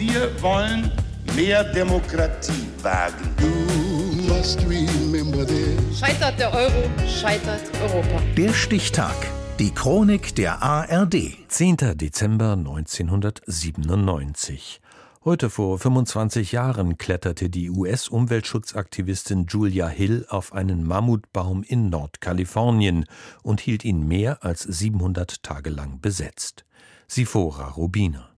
Wir wollen mehr Demokratie wagen. Scheitert der Euro, scheitert Europa. Der Stichtag. Die Chronik der ARD. 10. Dezember 1997. Heute vor 25 Jahren kletterte die US-Umweltschutzaktivistin Julia Hill auf einen Mammutbaum in Nordkalifornien und hielt ihn mehr als 700 Tage lang besetzt. Sifora Rubina.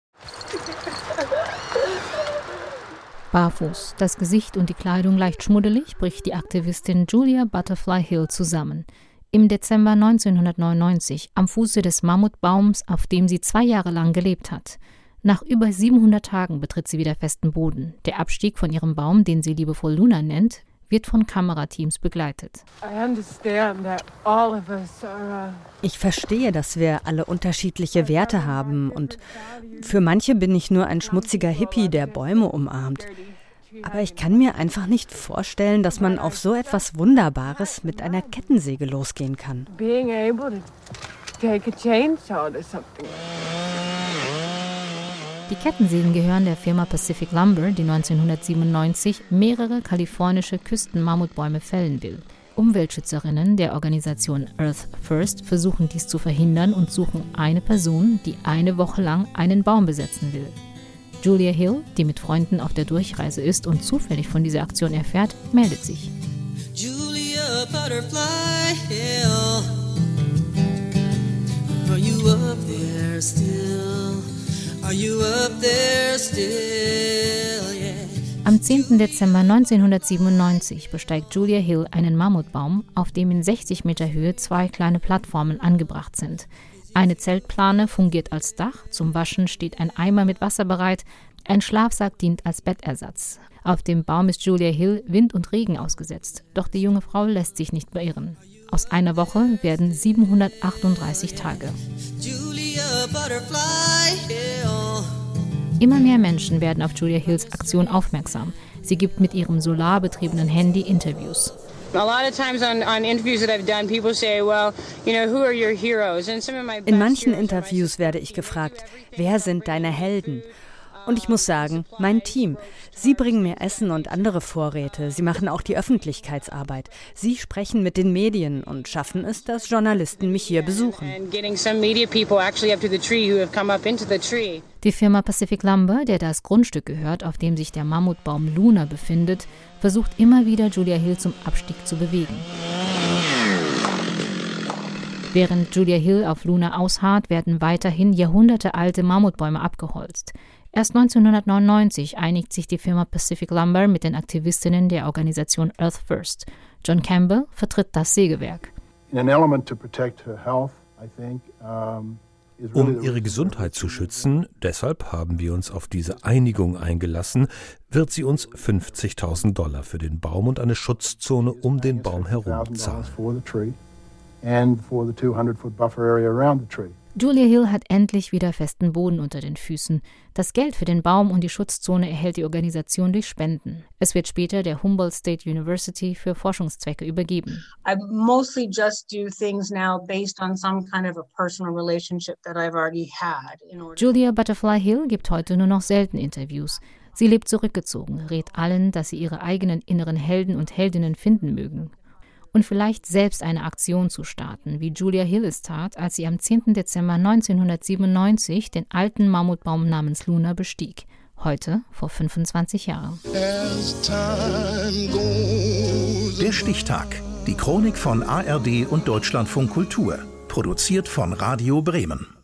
Barfuß, das Gesicht und die Kleidung leicht schmuddelig, bricht die Aktivistin Julia Butterfly Hill zusammen. Im Dezember 1999 am Fuße des Mammutbaums, auf dem sie zwei Jahre lang gelebt hat. Nach über 700 Tagen betritt sie wieder festen Boden. Der Abstieg von ihrem Baum, den sie liebevoll Luna nennt, wird von Kamerateams begleitet. Uh, ich verstehe, dass wir alle unterschiedliche Werte haben und für manche bin ich nur ein schmutziger Hippie, der Bäume umarmt. Aber ich kann mir einfach nicht vorstellen, dass man auf so etwas Wunderbares mit einer Kettensäge losgehen kann. Being able to take a chainsaw to something. Die Kettensägen gehören der Firma Pacific Lumber, die 1997 mehrere kalifornische Küstenmammutbäume fällen will. Umweltschützerinnen der Organisation Earth First versuchen dies zu verhindern und suchen eine Person, die eine Woche lang einen Baum besetzen will. Julia Hill, die mit Freunden auf der Durchreise ist und zufällig von dieser Aktion erfährt, meldet sich. Julia Butterfly Hill, are you up there still? Am 10. Dezember 1997 besteigt Julia Hill einen Mammutbaum, auf dem in 60 Meter Höhe zwei kleine Plattformen angebracht sind. Eine Zeltplane fungiert als Dach, zum Waschen steht ein Eimer mit Wasser bereit, ein Schlafsack dient als Bettersatz. Auf dem Baum ist Julia Hill Wind und Regen ausgesetzt, doch die junge Frau lässt sich nicht beirren. Aus einer Woche werden 738 Tage. Immer mehr Menschen werden auf Julia Hills Aktion aufmerksam. Sie gibt mit ihrem solarbetriebenen Handy Interviews. In manchen Interviews werde ich gefragt, wer sind deine Helden? Und ich muss sagen, mein Team, sie bringen mir Essen und andere Vorräte, sie machen auch die Öffentlichkeitsarbeit. Sie sprechen mit den Medien und schaffen es, dass Journalisten mich hier besuchen. Die Firma Pacific Lumber, der das Grundstück gehört, auf dem sich der Mammutbaum Luna befindet, versucht immer wieder Julia Hill zum Abstieg zu bewegen. Während Julia Hill auf Luna ausharrt, werden weiterhin jahrhundertealte Mammutbäume abgeholzt. Erst 1999 einigt sich die Firma Pacific Lumber mit den Aktivistinnen der Organisation Earth First. John Campbell vertritt das Sägewerk. Um ihre Gesundheit zu schützen, deshalb haben wir uns auf diese Einigung eingelassen, wird sie uns 50.000 Dollar für den Baum und eine Schutzzone um den Baum herum zahlen. Julia Hill hat endlich wieder festen Boden unter den Füßen. Das Geld für den Baum und die Schutzzone erhält die Organisation durch Spenden. Es wird später der Humboldt State University für Forschungszwecke übergeben. I mostly just do things now based on some kind of a personal relationship that I've already had. Julia Butterfly Hill gibt heute nur noch selten Interviews. Sie lebt zurückgezogen, rät allen, dass sie ihre eigenen inneren Helden und Heldinnen finden mögen und vielleicht selbst eine Aktion zu starten, wie Julia Hill es tat, als sie am 10. Dezember 1997 den alten Mammutbaum namens Luna bestieg. Heute vor 25 Jahren. Der Stichtag. Die Chronik von ARD und Deutschlandfunk Kultur. Produziert von Radio Bremen.